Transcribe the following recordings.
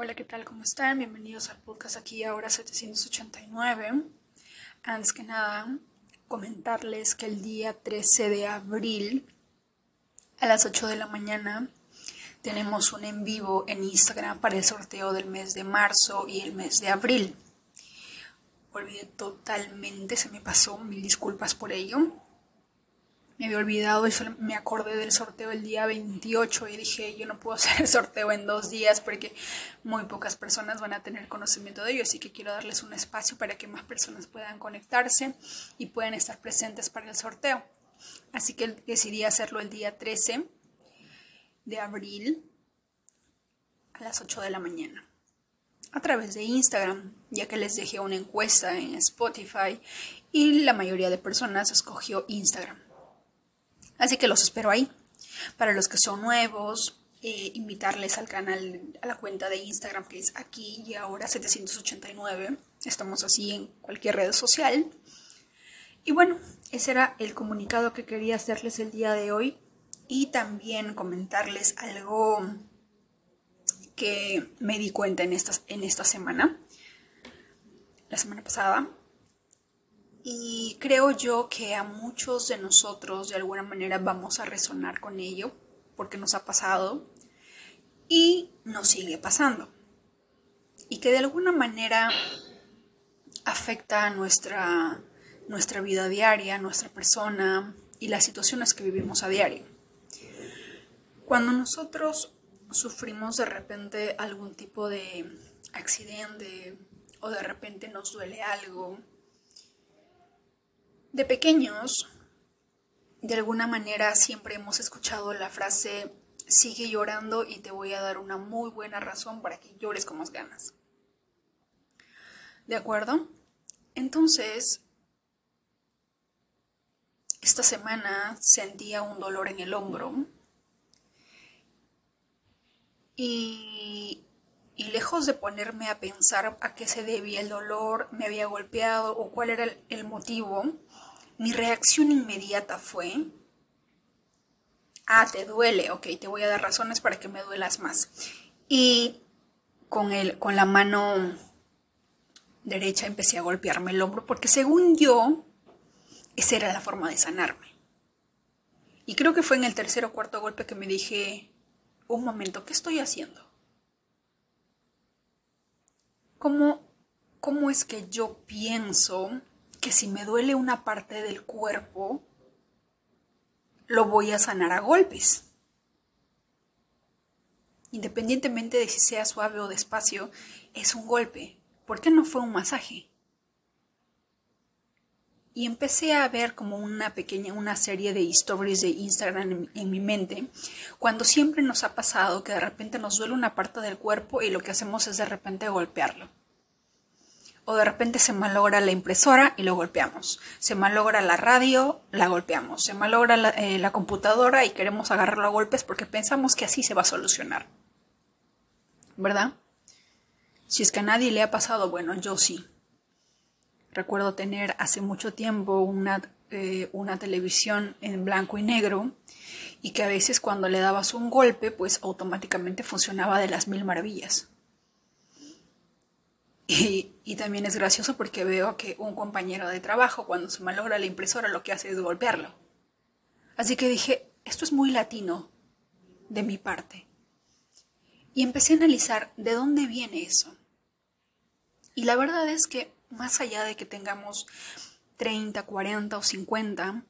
Hola, ¿qué tal? ¿Cómo están? Bienvenidos al podcast aquí ahora 789. Antes que nada, comentarles que el día 13 de abril a las 8 de la mañana tenemos un en vivo en Instagram para el sorteo del mes de marzo y el mes de abril. Olvidé totalmente, se me pasó, mil disculpas por ello me había olvidado y me acordé del sorteo el día 28 y dije, yo no puedo hacer el sorteo en dos días porque muy pocas personas van a tener conocimiento de ello, así que quiero darles un espacio para que más personas puedan conectarse y puedan estar presentes para el sorteo. Así que decidí hacerlo el día 13 de abril a las 8 de la mañana a través de Instagram, ya que les dejé una encuesta en Spotify y la mayoría de personas escogió Instagram. Así que los espero ahí. Para los que son nuevos, eh, invitarles al canal, a la cuenta de Instagram que es aquí y ahora 789. Estamos así en cualquier red social. Y bueno, ese era el comunicado que quería hacerles el día de hoy y también comentarles algo que me di cuenta en en esta semana, la semana pasada, y creo yo que a muchos de nosotros de alguna manera vamos a resonar con ello porque nos ha pasado y nos sigue pasando. Y que de alguna manera afecta a nuestra, nuestra vida diaria, nuestra persona y las situaciones que vivimos a diario. Cuando nosotros sufrimos de repente algún tipo de accidente o de repente nos duele algo, de pequeños, de alguna manera siempre hemos escuchado la frase sigue llorando y te voy a dar una muy buena razón para que llores con más ganas. ¿De acuerdo? Entonces, esta semana sentía un dolor en el hombro y, y, lejos de ponerme a pensar a qué se debía el dolor, me había golpeado o cuál era el motivo, mi reacción inmediata fue, ah, te duele, ok, te voy a dar razones para que me duelas más. Y con, el, con la mano derecha empecé a golpearme el hombro porque según yo, esa era la forma de sanarme. Y creo que fue en el tercer o cuarto golpe que me dije, un momento, ¿qué estoy haciendo? ¿Cómo, cómo es que yo pienso que si me duele una parte del cuerpo, lo voy a sanar a golpes. Independientemente de si sea suave o despacio, es un golpe. ¿Por qué no fue un masaje? Y empecé a ver como una pequeña, una serie de stories de Instagram en, en, mi mente, cuando siempre nos ha pasado que de repente nos duele una parte del cuerpo y lo que hacemos es de repente golpearlo o de repente se malogra la impresora y lo golpeamos. Se malogra la radio, la golpeamos. Se malogra la, eh, la, computadora y queremos agarrarlo a golpes porque pensamos que así se va a solucionar. ¿Verdad? Si es que a nadie le ha pasado, bueno, yo sí. Recuerdo tener hace mucho tiempo una, eh, una televisión en blanco y negro y que a veces cuando le dabas un golpe, pues automáticamente funcionaba de las mil maravillas. Y, también es gracioso porque veo que un compañero de trabajo cuando se malogra la impresora lo que hace es golpearlo. Así que dije, esto es muy latino de mi parte. Y empecé a analizar de dónde viene eso. Y la verdad es que más allá de que tengamos 30, 40 o 50,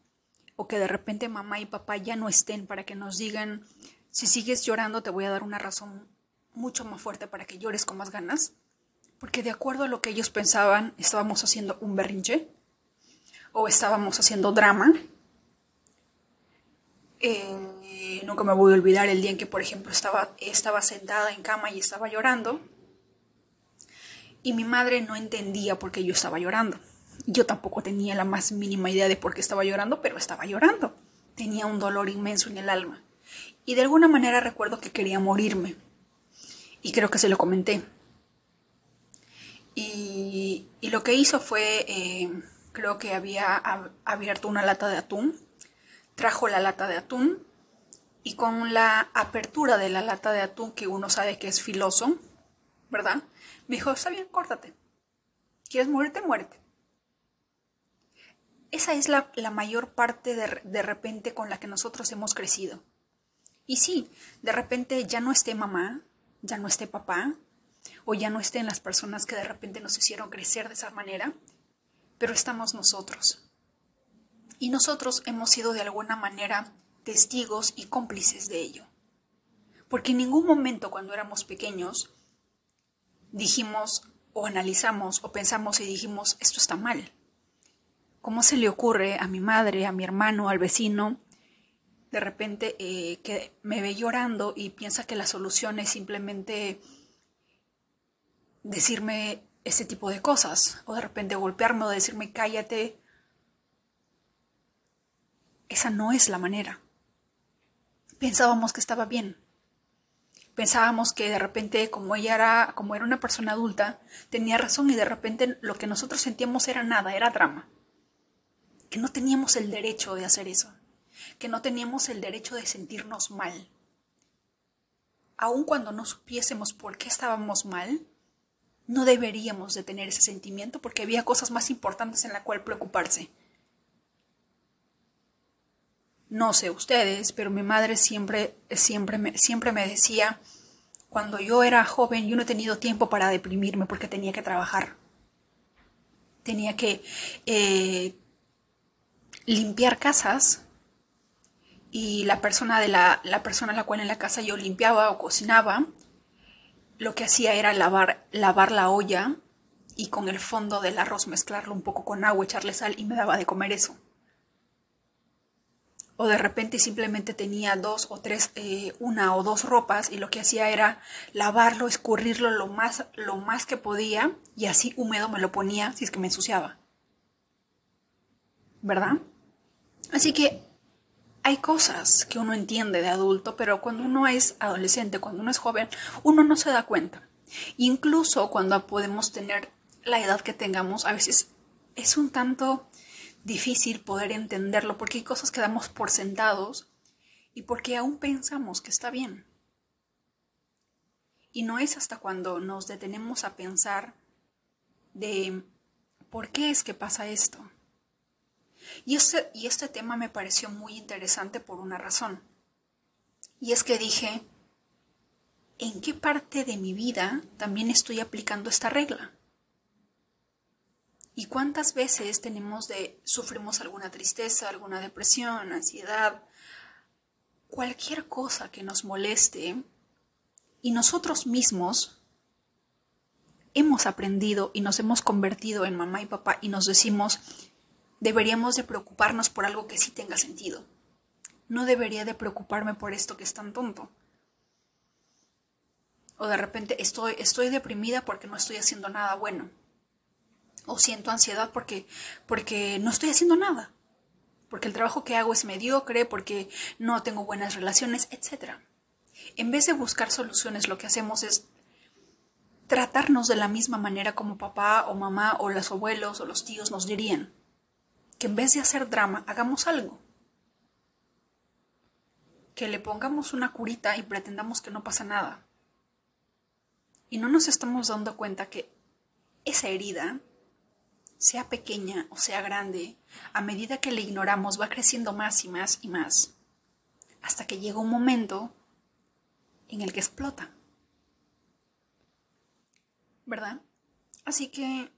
o que de repente mamá y papá ya no estén para que nos digan, si sigues llorando te voy a dar una razón mucho más fuerte para que llores con más ganas, porque de acuerdo a lo que ellos pensaban, estábamos haciendo un berrinche o estábamos haciendo drama. Eh, nunca me voy a olvidar el día en que, por ejemplo, estaba, estaba sentada en cama y estaba llorando. Y mi madre no entendía por qué yo estaba llorando. Yo tampoco tenía la más mínima idea de por qué estaba llorando, pero estaba llorando. Tenía un dolor inmenso en el alma. Y de alguna manera recuerdo que quería morirme. Y creo que se lo comenté. Y, lo que hizo fue, eh, creo que había abierto una lata de atún, trajo la lata de atún y con la apertura de la lata de atún, que uno sabe que es filoso, ¿verdad? Me dijo, está bien, córtate. ¿Quieres morirte? Muérete. Esa es la, mayor parte de, de repente con la que nosotros hemos crecido. Y sí, de repente ya no esté mamá, ya no esté papá, o ya no estén las personas que de repente nos hicieron crecer de esa manera, pero estamos nosotros. Y nosotros hemos sido de alguna manera testigos y cómplices de ello. Porque en ningún momento cuando éramos pequeños dijimos o analizamos o pensamos y dijimos esto está mal. ¿Cómo se le ocurre a mi madre, a mi hermano, al vecino, de repente eh, que me ve llorando y piensa que la solución es simplemente decirme ese tipo de cosas, o de repente golpearme o decirme cállate? Esa no es la manera. Pensábamos que estaba bien. Pensábamos que de repente, como ella era, como era una persona adulta, tenía razón y de repente lo que nosotros sentíamos era nada, era drama que no teníamos el derecho de hacer eso, que no teníamos el derecho de sentirnos mal. Aun cuando no supiésemos por qué estábamos mal, no deberíamos de tener ese sentimiento porque había cosas más importantes en la cual preocuparse. No sé ustedes, pero mi madre siempre, siempre, siempre me decía, cuando yo era joven, yo no he tenido tiempo para deprimirme porque tenía que trabajar. Tenía que eh, limpiar casas y la persona de la, la persona a la cual en la casa yo limpiaba o cocinaba, lo que hacía era lavar, lavar la olla y con el fondo del arroz mezclarlo un poco con agua, echarle sal y me daba de comer eso. O de repente simplemente tenía dos o tres, eh, una o dos ropas y lo que hacía era lavarlo, escurrirlo lo más, lo más que podía y así húmedo me lo ponía si es que me ensuciaba. ¿Verdad? Así que hay cosas que uno entiende de adulto, pero cuando uno es adolescente, cuando uno es joven, uno no se da cuenta. Incluso cuando podemos tener la edad que tengamos, a veces es un tanto difícil poder entenderlo porque hay cosas que damos por sentados y porque aún pensamos que está bien. Y no es hasta cuando nos detenemos a pensar de por qué es que pasa esto y este, y este tema me pareció muy interesante por una razón. Y es que dije, ¿en qué parte de mi vida también estoy aplicando esta regla? ¿Y cuántas veces tenemos de sufrimos alguna tristeza, alguna depresión, ansiedad, cualquier cosa que nos moleste y nosotros mismos hemos aprendido y nos hemos convertido en mamá y papá y nos decimos, deberíamos de preocuparnos por algo que sí tenga sentido. No debería de preocuparme por esto que es tan tonto. O de repente estoy, estoy deprimida porque no estoy haciendo nada bueno. O siento ansiedad porque, porque no estoy haciendo nada. Porque el trabajo que hago es mediocre, porque no tengo buenas relaciones, etc. En vez de buscar soluciones, lo que hacemos es tratarnos de la misma manera como papá o mamá o los abuelos o los tíos nos dirían que en vez de hacer drama, hagamos algo. Que le pongamos una curita y pretendamos que no pasa nada. Y no nos estamos dando cuenta que esa herida, sea pequeña o sea grande, a medida que le ignoramos va creciendo más y más y más, hasta que llega un momento en el que explota. ¿Verdad? Así que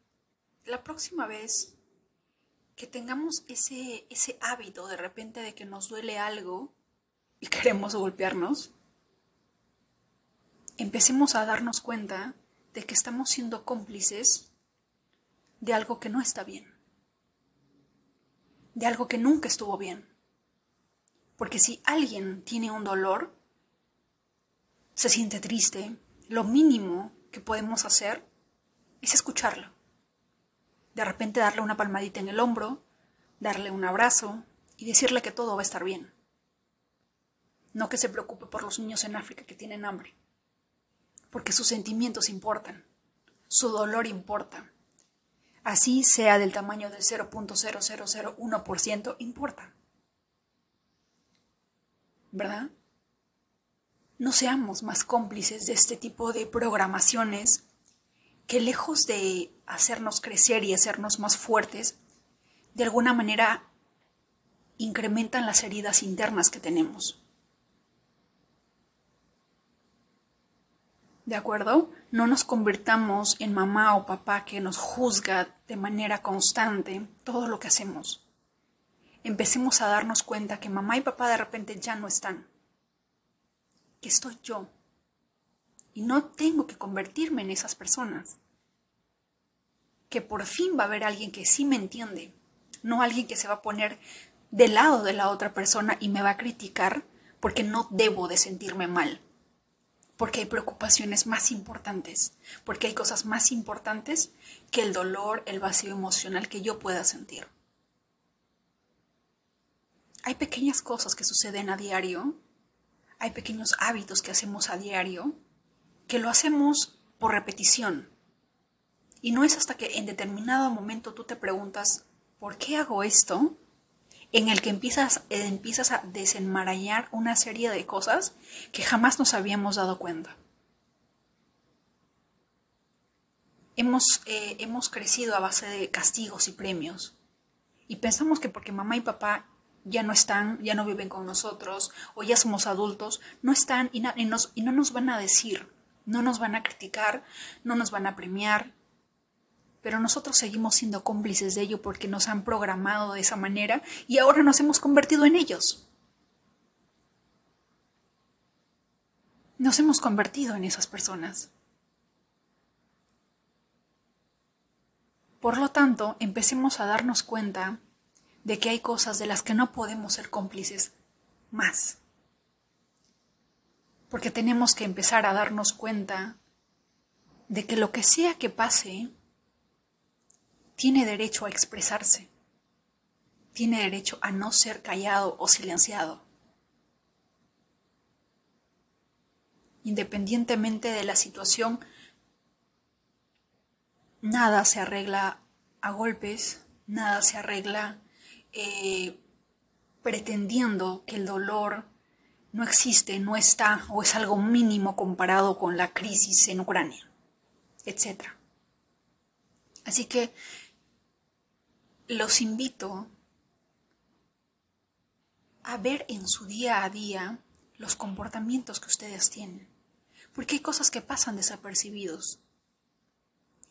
la próxima vez que tengamos ese, ese hábito de repente de que nos duele algo y queremos golpearnos, empecemos a darnos cuenta de que estamos siendo cómplices de algo que no está bien, de algo que nunca estuvo bien. Porque si alguien tiene un dolor, se siente triste, lo mínimo que podemos hacer es escucharlo de repente darle una palmadita en el hombro, darle un abrazo y decirle que todo va a estar bien. No que se preocupe por los niños en África que tienen hambre, porque sus sentimientos importan, su dolor importa. Así sea del tamaño del 0.0001%, importa. ¿Verdad? no seamos más cómplices de este tipo de programaciones que lejos de hacernos crecer y hacernos más fuertes, de alguna manera incrementan las heridas internas que tenemos. ¿De acuerdo? No nos convirtamos en mamá o papá que nos juzga de manera constante todo lo que hacemos. Empecemos a darnos cuenta que mamá y papá de repente ya no están. Que estoy yo. Y no tengo que convertirme en esas personas. Que por fin va a haber alguien que sí me entiende. No alguien que se va a poner del lado de la otra persona y me va a criticar porque no debo de sentirme mal porque hay preocupaciones más importantes, porque hay cosas más importantes que el dolor, el vacío emocional que yo pueda sentir. Hay pequeñas cosas que suceden a diario, hay pequeños hábitos que hacemos a diario, que lo hacemos por repetición. Y no es hasta que en determinado momento tú te preguntas, ¿por qué hago esto? en el que empiezas, empiezas a desenmarañar una serie de cosas que jamás nos habíamos dado cuenta. Hemos, eh, hemos crecido a base de castigos y premios y pensamos que porque mamá y papá ya no están, ya no viven con nosotros o ya somos adultos, no están y no nos van a decir, no nos van a criticar, no nos van a premiar, pero nosotros seguimos siendo cómplices de ello porque nos han programado de esa manera y ahora nos hemos convertido en ellos. Nos hemos convertido en esas personas. Por lo tanto, empecemos a darnos cuenta de que hay cosas de las que no podemos ser cómplices más. Porque tenemos que empezar a darnos cuenta de que lo que sea que pase, tiene derecho a expresarse, tiene derecho a no ser callado o silenciado. Independientemente de la situación, nada se arregla a golpes, nada se arregla eh, pretendiendo que el dolor no existe, no está o es algo mínimo comparado con la crisis en Ucrania, etc. Así que los invito a ver en su día a día los comportamientos que ustedes tienen. Porque hay cosas que pasan desapercibidos.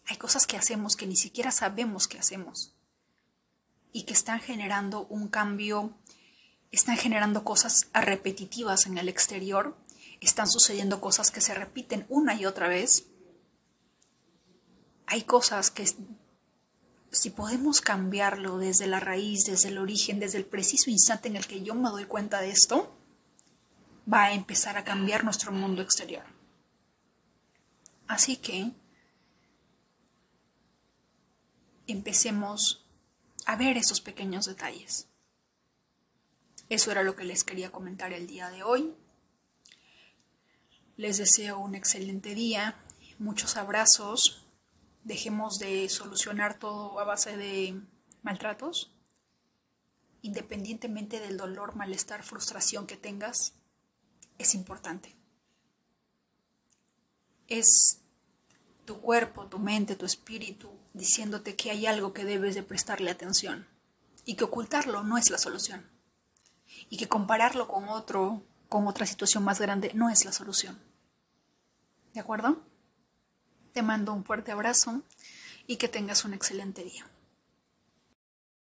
Hay cosas que hacemos que ni siquiera sabemos que hacemos. Y que están generando un cambio, están generando cosas repetitivas en el exterior, están sucediendo cosas que se repiten una y otra vez. Hay cosas que si podemos cambiarlo desde la raíz, desde el origen, desde el preciso instante en el que yo me doy cuenta de esto, va a empezar a cambiar nuestro mundo exterior. Así que empecemos a ver esos pequeños detalles. Eso era lo que les quería comentar el día de hoy. Les deseo un excelente día, muchos abrazos, dejemos de solucionar todo a base de maltratos, independientemente del dolor, malestar, frustración que tengas, es importante. Es tu cuerpo, tu mente, tu espíritu diciéndote que hay algo que debes de prestarle atención y que ocultarlo no es la solución y que compararlo con otro, con otra situación más grande no es la solución. ¿De acuerdo? Te mando un fuerte abrazo y que tengas un excelente día.